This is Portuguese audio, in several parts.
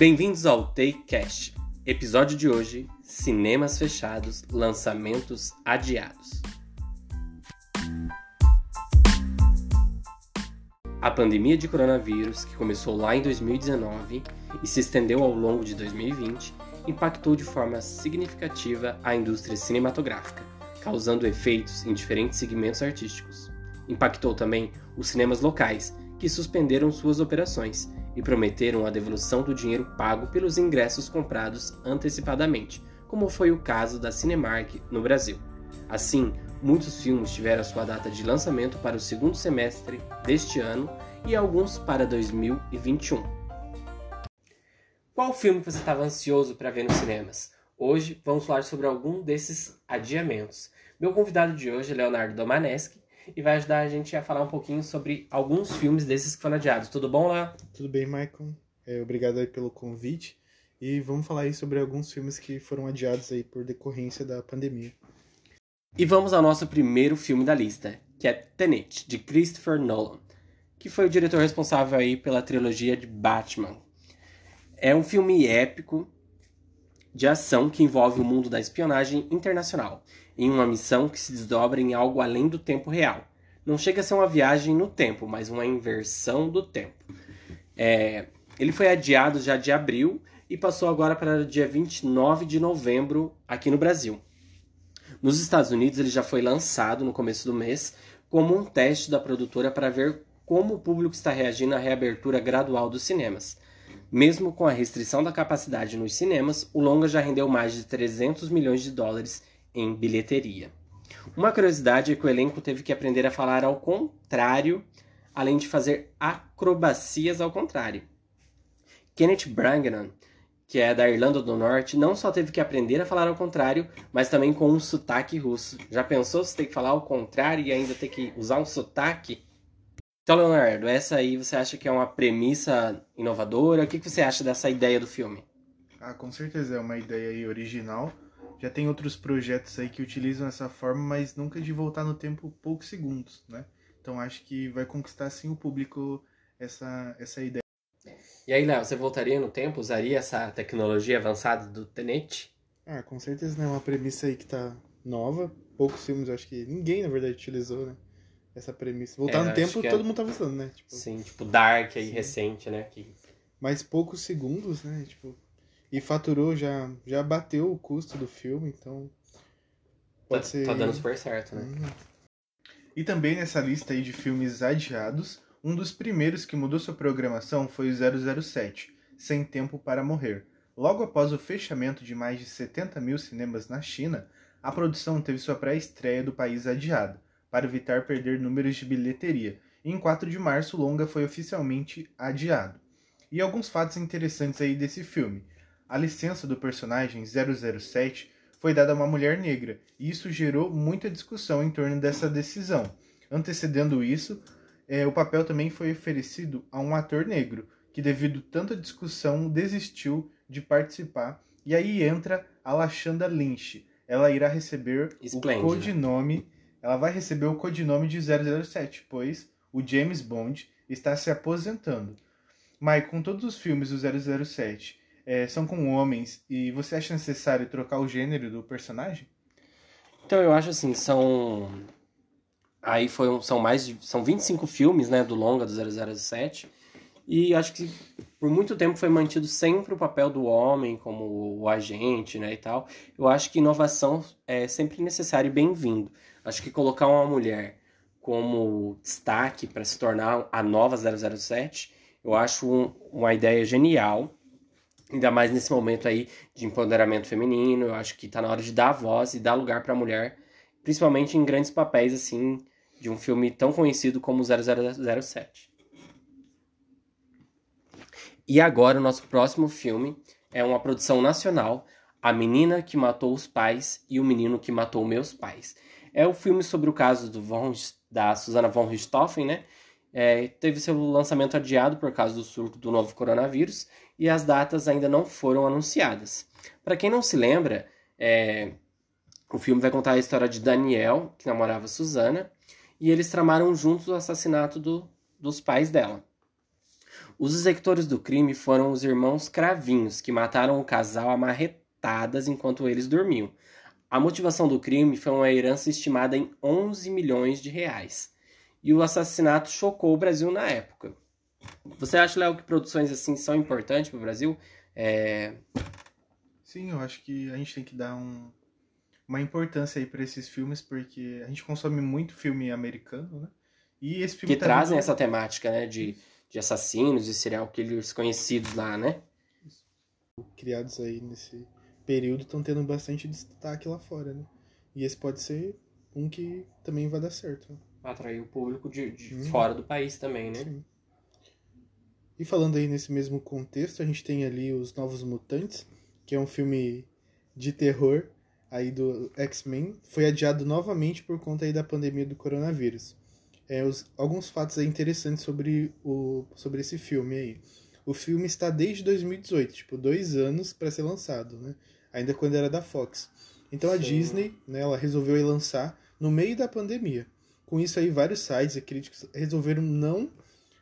Bem-vindos ao TakeCast. Episódio de hoje: Cinemas fechados, lançamentos adiados. A pandemia de coronavírus, que começou lá em 2019 e se estendeu ao longo de 2020, impactou de forma significativa a indústria cinematográfica, causando efeitos em diferentes segmentos artísticos. Impactou também os cinemas locais, que suspenderam suas operações e prometeram a devolução do dinheiro pago pelos ingressos comprados antecipadamente, como foi o caso da Cinemark no Brasil. Assim, muitos filmes tiveram sua data de lançamento para o segundo semestre deste ano e alguns para 2021. Qual filme você estava ansioso para ver nos cinemas? Hoje vamos falar sobre algum desses adiamentos. Meu convidado de hoje é Leonardo Domaneschi e vai ajudar a gente a falar um pouquinho sobre alguns filmes desses que foram adiados. Tudo bom, Léo? Tudo bem, Michael. É, obrigado aí pelo convite. E vamos falar aí sobre alguns filmes que foram adiados aí por decorrência da pandemia. E vamos ao nosso primeiro filme da lista, que é Tenet, de Christopher Nolan, que foi o diretor responsável aí pela trilogia de Batman. É um filme épico de ação que envolve o mundo da espionagem internacional, em uma missão que se desdobra em algo além do tempo real. Não chega a ser uma viagem no tempo, mas uma inversão do tempo. É, ele foi adiado já de abril e passou agora para dia 29 de novembro aqui no Brasil. Nos Estados Unidos, ele já foi lançado no começo do mês como um teste da produtora para ver como o público está reagindo à reabertura gradual dos cinemas. Mesmo com a restrição da capacidade nos cinemas, o longa já rendeu mais de 300 milhões de dólares em bilheteria. Uma curiosidade é que o elenco teve que aprender a falar ao contrário, além de fazer acrobacias ao contrário. Kenneth Branagh que é da Irlanda do Norte, não só teve que aprender a falar ao contrário, mas também com um sotaque russo. Já pensou se tem que falar ao contrário e ainda ter que usar um sotaque? Então, Leonardo, essa aí você acha que é uma premissa inovadora? O que você acha dessa ideia do filme? Ah, com certeza é uma ideia original. Já tem outros projetos aí que utilizam essa forma, mas nunca de voltar no tempo poucos segundos, né? Então acho que vai conquistar sim o público essa, essa ideia. E aí, Léo, você voltaria no tempo? Usaria essa tecnologia avançada do Tenet? Ah, com certeza, né? Uma premissa aí que tá nova. Poucos filmes, acho que ninguém, na verdade, utilizou, né? Essa premissa. Voltar É, no tempo, é- todo mundo tava usando, né? Tipo, Sim, tipo Dark aí, Sim. recente, né? Que... Mas poucos segundos, né? Tipo, e faturou, já, já bateu o custo do filme, então. Pode tá, ser. tá dando super certo, né? Hum. E também nessa lista aí de filmes adiados, um dos primeiros que mudou sua programação foi o 007, Sem Tempo para Morrer. Logo após o fechamento de mais de 70 mil cinemas na China, a produção teve sua pré-estreia do país adiada, para evitar perder números de bilheteria. E em 4 de março, o longa foi oficialmente adiado. E alguns fatos interessantes aí desse filme. A licença do personagem 007 foi dada a uma mulher negra, e isso gerou muita discussão em torno dessa decisão. Antecedendo isso, eh, o papel também foi oferecido a um ator negro, que devido tanta discussão desistiu de participar. E aí entra a Lashanda Lynch. Ela irá receber Esplêndida. o codinome, ela vai receber o codinome de 007, pois o James Bond está se aposentando. Mike, com todos os filmes do 007 eh, são com homens e você acha necessário trocar o gênero do personagem? Então eu acho assim, são. Aí foi um- são mais de. São 25 filmes, né, do longa do 007. E acho que por muito tempo foi mantido sempre o papel do homem como o agente, né, e tal. Eu acho que inovação é sempre necessário e bem-vindo. Acho que colocar uma mulher como destaque para se tornar a nova 007, eu acho um- uma ideia genial. Ainda mais nesse momento aí de empoderamento feminino, eu acho que tá na hora de dar voz e dar lugar pra mulher, principalmente em grandes papéis assim de um filme tão conhecido como 007. E agora o nosso próximo filme é uma produção nacional, A Menina que Matou os Pais e o Menino que Matou Meus Pais. É o filme sobre o caso do von, da Susana von Richthofen, né? É, teve seu lançamento adiado por causa do surto do novo coronavírus e as datas ainda não foram anunciadas. Para quem não se lembra, é, o filme vai contar a história de Daniel, que namorava Susana, e eles tramaram juntos o assassinato do- dos pais dela. Os executores do crime foram os irmãos Cravinhos, que mataram o casal a marretadas enquanto eles dormiam. A motivação do crime foi uma herança estimada em 11 milhões de reais. E o assassinato chocou o Brasil na época. Você acha, Léo, que produções assim são importantes para o Brasil? É... Sim, eu acho que a gente tem que dar um, uma importância aí para esses filmes, porque a gente consome muito filme americano, né? E esse filme que tá trazem muito... essa temática, né, de, de assassinos e serial killers conhecidos lá, né? Criados aí nesse período estão tendo bastante destaque lá fora, né? E esse pode ser um que também vai dar certo. Né? Atrair o público de, de hum. fora do país também, né? Sim. E falando aí nesse mesmo contexto, a gente tem ali os Novos Mutantes, que é um filme de terror aí do X-Men, foi adiado novamente por conta aí da pandemia do coronavírus. É, os, alguns fatos interessantes sobre, o, sobre esse filme aí. O filme está desde 2018, tipo, dois anos para ser lançado, né? Ainda quando era da Fox. Então a Sim. Disney, né, ela resolveu lançar no meio da pandemia. Com isso aí, vários sites e críticos resolveram não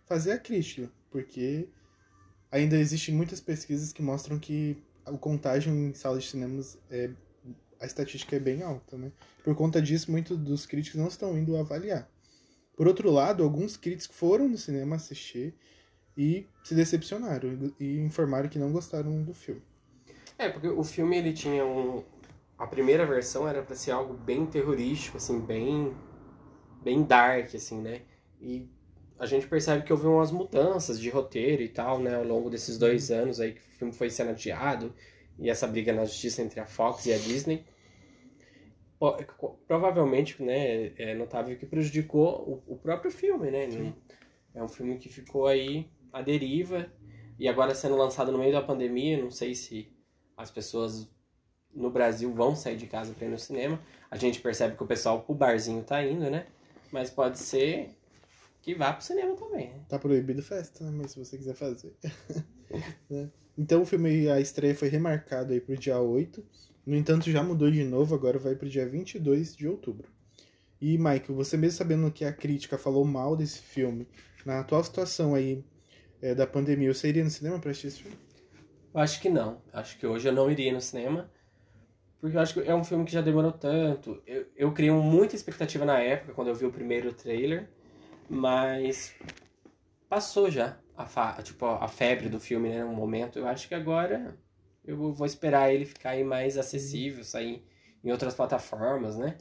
fazer a crítica porque ainda existem muitas pesquisas que mostram que o contágio em salas de cinemas é a estatística é bem alta, né? Por conta disso, muitos dos críticos não estão indo avaliar. Por outro lado, alguns críticos foram no cinema assistir e se decepcionaram e informaram que não gostaram do filme. É, porque o filme ele tinha um a primeira versão era para ser algo bem terrorístico, assim, bem bem dark assim, né? E a gente percebe que houve umas mudanças de roteiro e tal, né, ao longo desses dois uhum. anos aí que o filme foi sendo adiado e essa briga na justiça entre a Fox e a Disney. Provavelmente, né, é notável que prejudicou o, o próprio filme, né? Sim. É um filme que ficou aí à deriva e agora sendo lançado no meio da pandemia, não sei se as pessoas no Brasil vão sair de casa para ir no cinema. A gente percebe que o pessoal pro barzinho tá indo, né? Mas pode ser que vá pro cinema também. Né? Tá proibido festa, né? Mas se você quiser fazer. né? Então o filme, a estreia foi remarcada aí pro dia 8. No entanto, já mudou de novo, agora vai pro dia 22 de outubro. E, Michael, você mesmo sabendo que a crítica falou mal desse filme, na atual situação aí é, da pandemia, você iria no cinema pra assistir esse filme? Eu acho que não. Acho que hoje eu não iria no cinema. Porque eu acho que é um filme que já demorou tanto. Eu, eu criei muita expectativa na época, quando eu vi o primeiro trailer. Mas passou já a, fa tipo, a febre do filme, né? Um momento. Eu acho que agora eu vou esperar ele ficar aí mais acessível, sair em outras plataformas, né?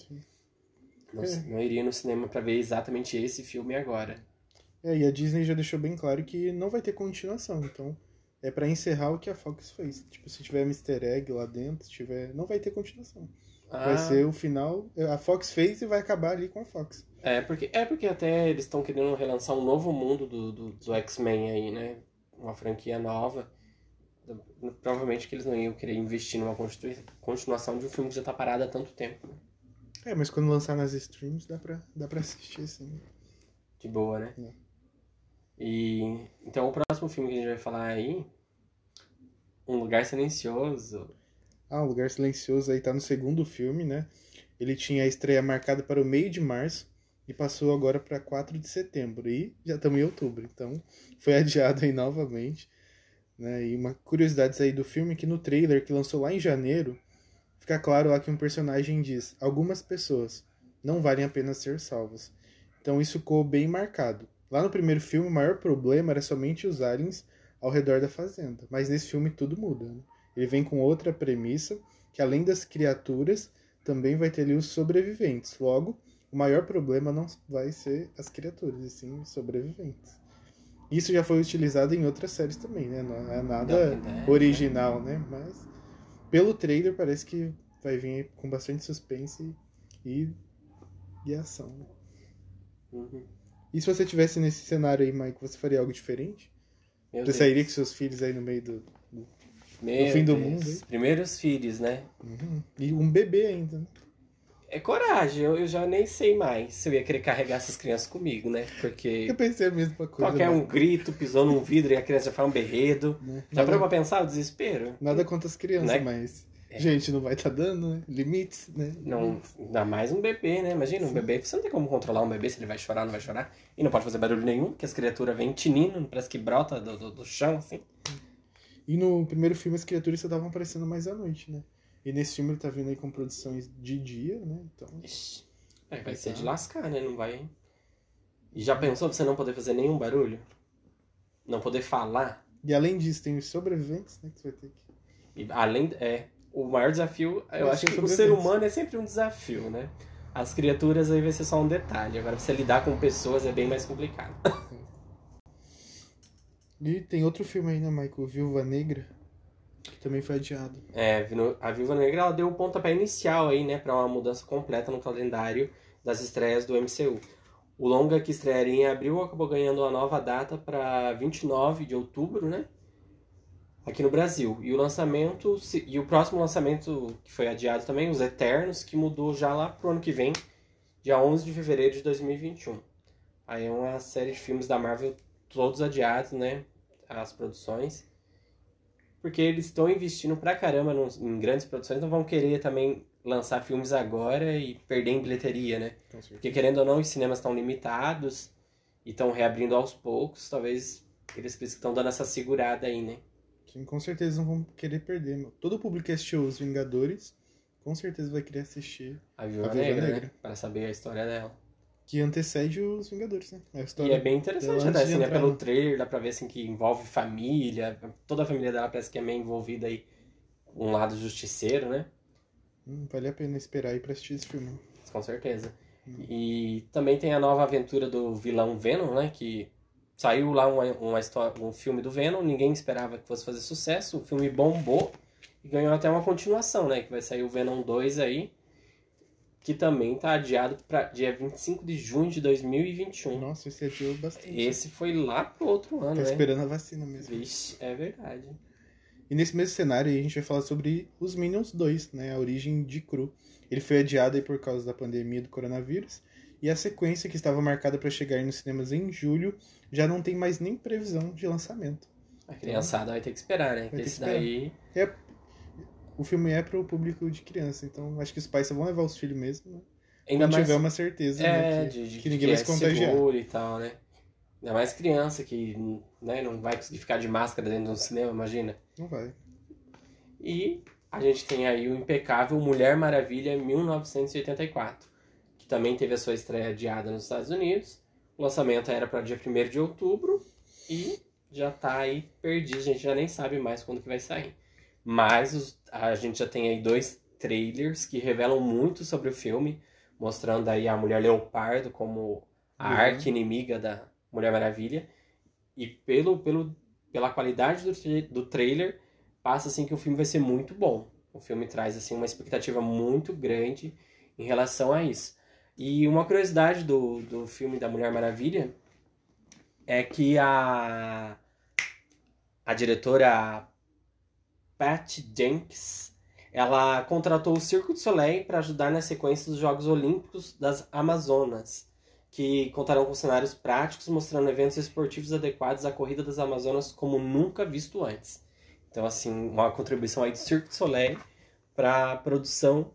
Não, é. não iria no cinema para ver exatamente esse filme agora. É, e a Disney já deixou bem claro que não vai ter continuação, então é para encerrar o que a Fox fez. Tipo, se tiver Mr. Egg lá dentro, se tiver, não vai ter continuação. Ah. Vai ser o final. A Fox fez e vai acabar ali com a Fox. É, porque, é porque até eles estão querendo relançar um novo mundo do, do, do X-Men aí, né? Uma franquia nova. Provavelmente que eles não iam querer investir numa continuação de um filme que já tá parado há tanto tempo. Né? É, mas quando lançar nas streams dá pra, dá pra assistir, sim. De boa, né? É. E então o próximo filme que a gente vai falar aí. Um Lugar Silencioso. Ah, Um Lugar Silencioso aí tá no segundo filme, né? Ele tinha a estreia marcada para o meio de março e passou agora para 4 de setembro. E já estamos em outubro, então foi adiado aí novamente. Né? E uma curiosidade aí do filme que no trailer que lançou lá em janeiro, fica claro lá que um personagem diz: algumas pessoas não valem a pena ser salvas. Então isso ficou bem marcado. Lá no primeiro filme, o maior problema era somente os aliens ao redor da fazenda. Mas nesse filme tudo muda. Né? Ele vem com outra premissa, que além das criaturas, também vai ter ali os sobreviventes. Logo, o maior problema não vai ser as criaturas, e sim os sobreviventes. Isso já foi utilizado em outras séries também, né? Não é nada né? original, né? Mas pelo trailer parece que vai vir com bastante suspense e, e ação. Né? Uhum. E se você tivesse nesse cenário aí, Mike, você faria algo diferente? Meu você Deus. sairia com seus filhos aí no meio do, do, do fim do mundo? Hein? Primeiros filhos, né? Uhum. E um bebê ainda, né? É coragem, eu, eu, já nem sei mais se eu ia querer carregar essas crianças comigo, né? Porque. Eu pensei a mesma coisa. Qualquer né? um grito, pisou num vidro e a criança já faz um berredo. Né? Já nada... parou pra pensar o desespero? Nada contra as crianças, né? mas Gente, não vai estar tá dando, né? Limites, né? Não, ainda mais um bebê, né? Imagina, um Sim. bebê. Você não tem como controlar um bebê se ele vai chorar ou não vai chorar. E não pode fazer barulho nenhum, porque as criaturas vêm tinindo, parece que brota do, do, do chão, assim. E no primeiro filme as criaturas só estavam aparecendo mais à noite, né? E nesse filme ele tá vindo aí com produções de dia, né? Então. Ixi, é, vai ser de lascar, né? Não vai. E já pensou você não poder fazer nenhum barulho? Não poder falar? E além disso, tem os sobreviventes, né? Que você vai ter que. E além. É, o maior desafio, eu, eu acho que o ser humano é sempre um desafio, né? As criaturas aí vai ser só um detalhe. Agora, você lidar com pessoas é bem mais complicado. E tem outro filme aí, né, Michael? Viúva Negra, também foi adiado. É, a Viúva Negra ela deu o pontapé inicial aí, né, para uma mudança completa no calendário das estreias do MCU. O longa que estrearia em abril acabou ganhando uma nova data para 29 de outubro, né? Aqui no Brasil. E o lançamento, e o próximo lançamento que foi adiado também, Os Eternos, que mudou já lá pro ano que vem, dia 11 de fevereiro de 2021. Aí é uma série de filmes da Marvel todos adiados, né? As produções. Porque eles estão investindo pra caramba em grandes produções, não vão querer também lançar filmes agora e perder em bilheteria, né? Porque querendo ou não, os cinemas estão limitados e estão reabrindo aos poucos, talvez eles estão dando essa segurada aí, né? Sim, com certeza não vão querer perder. Todo o público que assistiu Os Vingadores, com certeza vai querer assistir a Viúva Negra, Negra. Né? Para saber a história dela. Que antecede os Vingadores, né? e é bem interessante até, assim, né? Pelo trailer, dá pra ver assim que envolve família, toda a família dela parece que é meio envolvida aí um lado justiceiro, né? Hum, vale a pena esperar aí pra assistir esse filme. Com certeza. Hum. E também tem a nova aventura do vilão Venom, né? Que saiu lá uma, uma história, um filme do Venom, ninguém esperava que fosse fazer sucesso, o filme bombou e ganhou até uma continuação, né? Que vai sair o Venom 2 aí, que também tá adiado para dia 25 de junho de 2021. Nossa, esse adiou bastante. Esse foi lá pro outro ano, tá né? esperando a vacina mesmo. Vixe, é verdade. E nesse mesmo cenário aí a gente vai falar sobre os Minions 2, né? A origem de Cru. Ele foi adiado aí por causa da pandemia do coronavírus. E a sequência que estava marcada para chegar nos cinemas em julho já não tem mais nem previsão de lançamento. A criançada então, vai ter que esperar, né? Porque esse daí. É, o filme é para o público de criança, então acho que os pais só vão levar os filhos mesmo. Né? Ainda Quando mais... tiver uma certeza é, né, que, de, de, que ninguém que vai se é contagiar. e tal, né? Ainda mais criança que né, não vai conseguir ficar de máscara dentro do cinema, imagina. Não vai. E a gente tem aí o impecável Mulher Maravilha 1984, que também teve a sua estreia adiada nos Estados Unidos. O lançamento era para dia 1 de outubro e já tá aí perdido, a gente já nem sabe mais quando que vai sair. Mas a gente já tem aí dois trailers que revelam muito sobre o filme, mostrando aí a Mulher Leopardo como a uhum. arqui-inimiga da Mulher Maravilha. E pelo, pelo, pela qualidade do, do trailer, passa assim que o filme vai ser muito bom. O filme traz assim uma expectativa muito grande em relação a isso. E uma curiosidade do, do filme da Mulher Maravilha é que a, a diretora Pat Jenks ela contratou o Circo du Soleil para ajudar na sequência dos Jogos Olímpicos das Amazonas, que contarão com cenários práticos mostrando eventos esportivos adequados à corrida das Amazonas como nunca visto antes. Então, assim, uma contribuição aí do Cirque du Soleil para a produção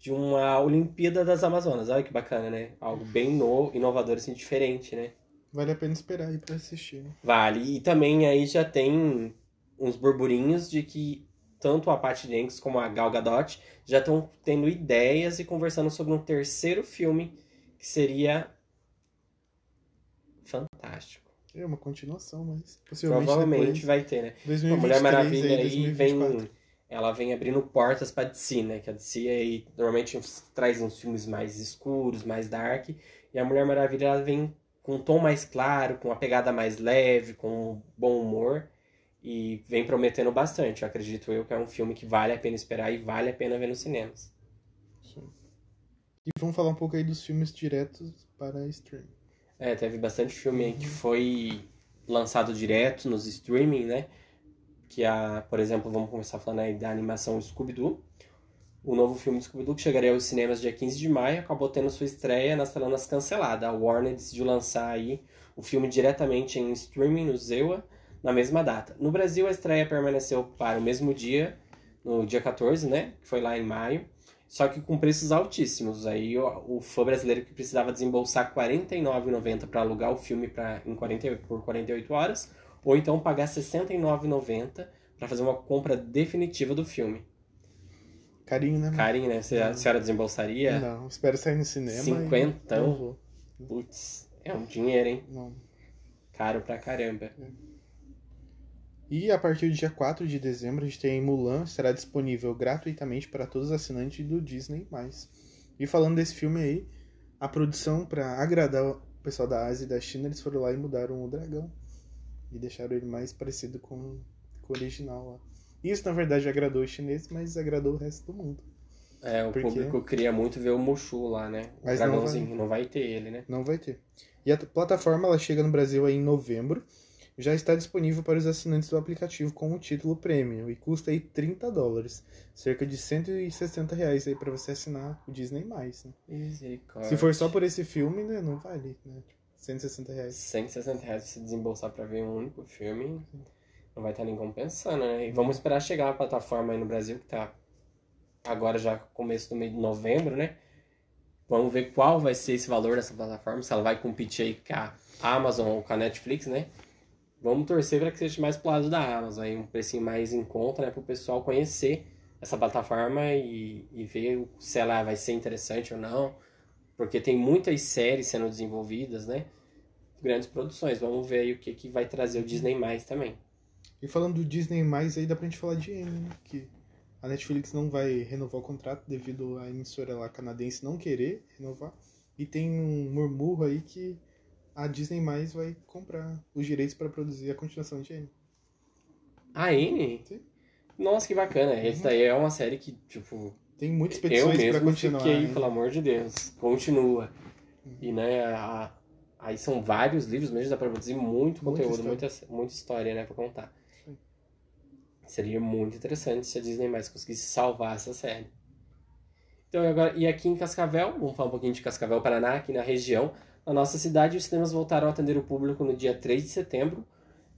de uma Olimpíada das Amazonas. Olha que bacana, né? Algo bem no, inovador, assim, diferente, né? Vale a pena esperar aí para assistir. Né? Vale. E também aí já tem uns burburinhos de que tanto a Patty Jenkins como a Gal Gadot já estão tendo ideias e conversando sobre um terceiro filme que seria fantástico. É uma continuação, mas possivelmente Provavelmente vai ter, né? 2023, a Mulher Maravilha aí, aí vem ela vem abrindo portas para DC, né? Que a DC aí normalmente traz uns filmes mais escuros, mais dark, e a Mulher Maravilha ela vem com um tom mais claro, com uma pegada mais leve, com um bom humor e vem prometendo bastante. Eu acredito eu que é um filme que vale a pena esperar e vale a pena ver nos cinemas. Sim. E vamos falar um pouco aí dos filmes diretos para streaming. É, teve bastante filme aí que foi lançado direto nos streaming, né? Que a, por exemplo, vamos começar falando aí da animação Scooby-Doo. O novo filme de Scooby-Doo, que chegaria aos cinemas dia 15 de maio, acabou tendo sua estreia nas telonas cancelada. A Warner decidiu lançar aí o filme diretamente em streaming no Zewa na mesma data. No Brasil, a estreia permaneceu para o mesmo dia no dia 14, né? Que foi lá em maio. Só que com preços altíssimos. Aí o, o fã brasileiro que precisava desembolsar R$ 49,90 para alugar o filme pra, em 48, por 48 horas, ou então pagar R$ 69,90 para fazer uma compra definitiva do filme. Carinho, né? Carinho, né? Você, a senhora desembolsaria? Não, espero sair no cinema. Cinquentão? Não vou. Putz, é um dinheiro, hein? Não. Caro pra caramba. E a partir do dia 4 de dezembro, a gente tem Mulan, será disponível gratuitamente para todos os assinantes do Disney+. E falando desse filme aí, a produção, para agradar o pessoal da Ásia e da China, eles foram lá e mudaram o dragão. E deixaram ele mais parecido com, com o original lá. Isso, na verdade, agradou os chineses, mas agradou o resto do mundo. É, o Porque- público queria muito ver o Mushu lá, né? O Mas não dragãozinho. Não vai... ter ele, né? Não vai ter. E a plataforma ela chega no Brasil aí em novembro. Já está disponível para os assinantes do aplicativo com o título Premium e custa aí 30 dólares, cerca de 160 reais aí para você assinar o Disney+. Né? Se for só por esse filme, né, não vale, né? Tipo, 160 reais. 160 reais pra se desembolsar pra ver um único filme, não vai estar nem compensando, né? E vamos esperar chegar a plataforma aí no Brasil, que tá agora já começo do mês de novembro, né? Vamos ver qual vai ser esse valor dessa plataforma, se ela vai competir aí com a Amazon ou com a Netflix, né? Vamos torcer para que seja mais pro lado da Amazon, aí um precinho mais em conta, né? Para o pessoal conhecer essa plataforma e, e ver se ela vai ser interessante ou não. Porque tem muitas séries sendo desenvolvidas, né? Grandes produções. Vamos ver aí o que, que vai trazer o Disney mais também. E falando do Disney+, aí dá pra gente falar de N, né? Que a Netflix não vai renovar o contrato devido à emissora lá canadense não querer renovar. E tem um murmúrio aí que a Disney+, vai comprar os direitos para produzir a continuação de N. A N? Sim. Nossa, que bacana. Essa daí é uma série que, tipo, Tem muitas eu petições para mesmo continuar. fiquei, né? pelo amor de Deus, continua. E, né, a- aí são vários livros mesmo, dá pra produzir muito Muita conteúdo, história. muita, muita história, né, pra contar. Sim. Seria muito interessante se a Disney mais conseguisse salvar essa série. Então, agora, e aqui em Cascavel, vamos falar um pouquinho de Cascavel, Paraná, aqui na região, na nossa cidade, os cinemas voltaram a atender o público no dia 3 de setembro,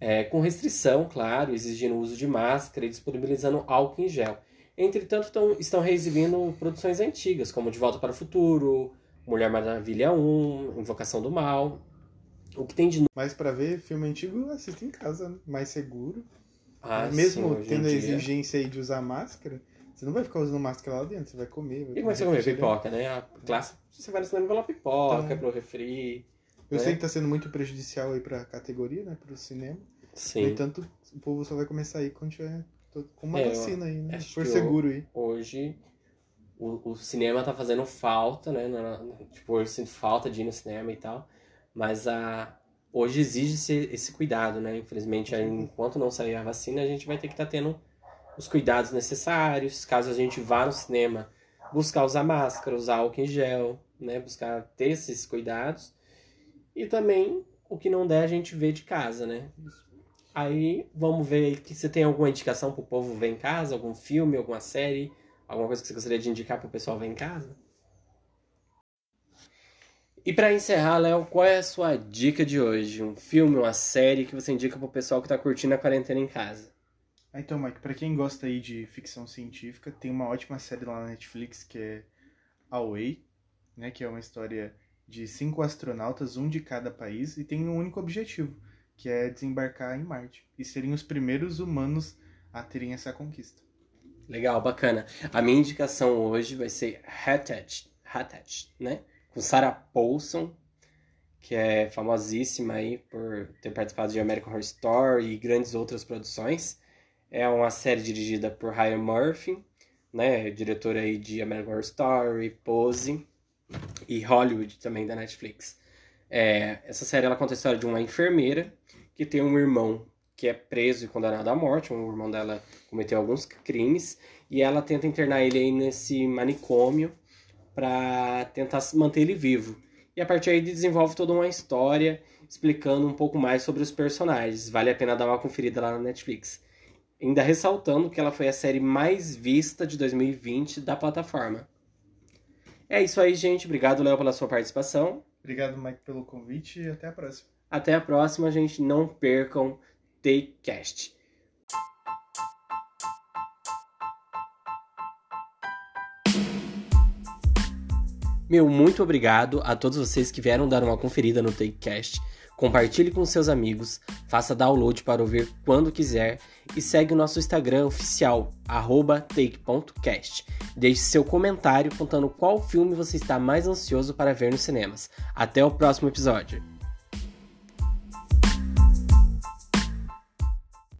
é, com restrição, claro, exigindo o uso de máscara e disponibilizando álcool em gel. Entretanto, tão- estão reexibindo produções antigas, como De Volta para o Futuro, Mulher Maravilha 1, Invocação do Mal. O que tem de novo. Mas para ver filme antigo, assista em casa, né? mais seguro. Ah, Mesmo sim, tendo a dia. exigência de usar máscara, você não vai ficar usando máscara lá dentro, você vai comer. Vai E como é você comer pipoca, né? A classe, você vai no cinema pela pipoca, Então- pro refri. Eu né? sei que tá sendo muito prejudicial aí pra categoria, né? Pro cinema. No Sim. entanto, o povo só vai começar aí quando tiver com uma É, vacina aí, né? que seguro aí. Hoje o, o cinema tá fazendo falta, né? Na- tipo, eu sinto falta de ir no cinema e tal. Mas a, hoje exige-se esse cuidado, né? Infelizmente, aí, enquanto não sair a vacina, a gente vai ter que estar tendo os cuidados necessários. Caso a gente vá no cinema, buscar usar máscara, usar álcool em gel, né? Buscar ter esses cuidados. E também, o que não der, a gente vê de casa, né? Aí, vamos ver que você tem alguma indicação pro povo ver em casa? Algum filme, alguma série? Alguma coisa que você gostaria de indicar pro pessoal ver em casa? E pra encerrar, Léo, qual é a sua dica de hoje? Um filme, uma série que você indica pro pessoal que tá curtindo a quarentena em casa? Ah, então, Mike, pra quem gosta aí de ficção científica, tem uma ótima série lá na Netflix que é Away, né? Que é uma história de cinco astronautas, um de cada país, e tem um único objetivo, que é desembarcar em Marte. E serem os primeiros humanos a terem essa conquista. Legal, bacana. A minha indicação hoje vai ser Hatchet, né? Com Sarah Paulson, que é famosíssima aí por ter participado de American Horror Story e grandes outras produções. É uma série dirigida por Ryan Murphy, né? Diretor aí de American Horror Story, Pose e Hollywood também da Netflix. É, essa série ela conta a história de uma enfermeira que tem um irmão que é preso e condenado à morte. Um irmão dela cometeu alguns crimes e ela tenta internar ele aí nesse manicômio para tentar manter ele vivo. E a partir aí desenvolve toda uma história explicando um pouco mais sobre os personagens. Vale a pena dar uma conferida lá na Netflix ainda ressaltando que ela foi a série mais vista de 2020 da plataforma. É isso aí, gente. Obrigado, Léo, pela sua participação. Obrigado, Mike, pelo convite e até a próxima. Até a próxima, gente. Não percam Takecast. Meu, muito obrigado a todos vocês que vieram dar uma conferida no Takecast. Compartilhe com seus amigos, faça download para ouvir quando quiser e segue o nosso Instagram oficial, take.cast. Deixe seu comentário contando qual filme você está mais ansioso para ver nos cinemas. Até o próximo episódio!